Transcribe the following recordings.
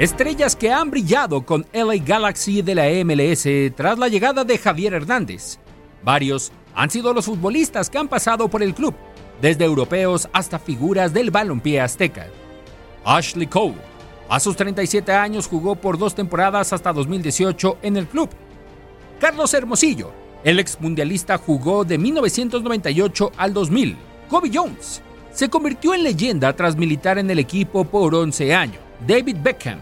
Estrellas que han brillado con LA Galaxy de la MLS tras la llegada de Javier Hernández. Varios han sido los futbolistas que han pasado por el club, desde europeos hasta figuras del balompié azteca. Ashley Cole, a sus 37 años, jugó por dos temporadas hasta 2018 en el club. Carlos Hermosillo, el exmundialista, jugó de 1998 al 2000. Kobe Jones se convirtió en leyenda tras militar en el equipo por 11 años. David Beckham,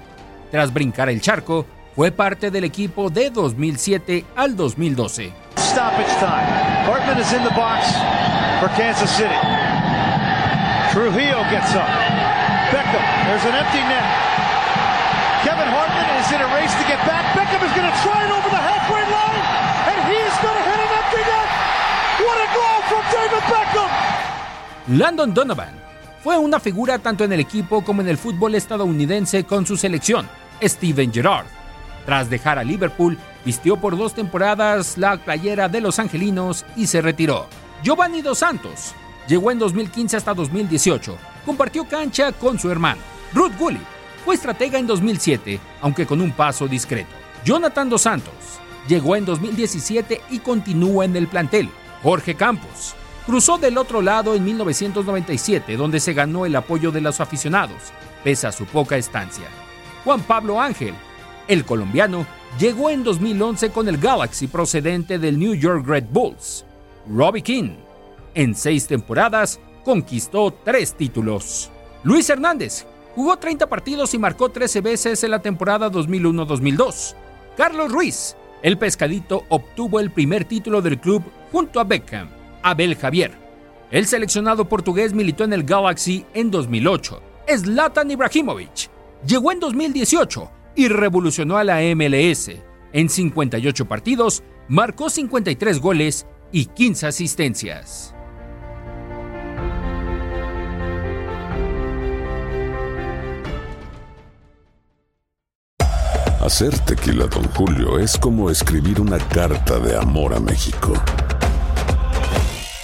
tras brincar el charco, fue parte del equipo de 2007 al 2012. Stoppage time. Hartman is in the box for Kansas City. Trujillo gets up. Beckham, there's an empty net. Kevin Hartman is in a race to get back. Beckham is going to try it over the halfway line, and he's going to hit an empty net. What a goal from David Beckham! Landon Donovan fue una figura tanto en el equipo como en el fútbol estadounidense con su selección, Steven Gerrard. Tras dejar a Liverpool, vistió por dos temporadas la playera de los angelinos y se retiró. Giovanni Dos Santos llegó en 2015 hasta 2018. Compartió cancha con su hermano. Ruth Gullit fue estratega en 2007, aunque con un paso discreto. Jonathan Dos Santos llegó en 2017 y continúa en el plantel. Jorge Campos cruzó del otro lado en 1997, donde se ganó el apoyo de los aficionados, pese a su poca estancia. Juan Pablo Ángel, el colombiano, llegó en 2011 con el Galaxy procedente del New York Red Bulls. Robbie King, en seis temporadas, conquistó tres títulos. Luis Hernández jugó 30 partidos y marcó 13 veces en la temporada 2001-2002. Carlos Ruiz, el pescadito, obtuvo el primer título del club junto a Beckham. Abel Javier. El seleccionado portugués militó en el Galaxy en 2008. Zlatan Ibrahimovic llegó en 2018 y revolucionó a la MLS. En 58 partidos, marcó 53 goles y 15 asistencias. Hacer tequila, Don Julio, es como escribir una carta de amor a México.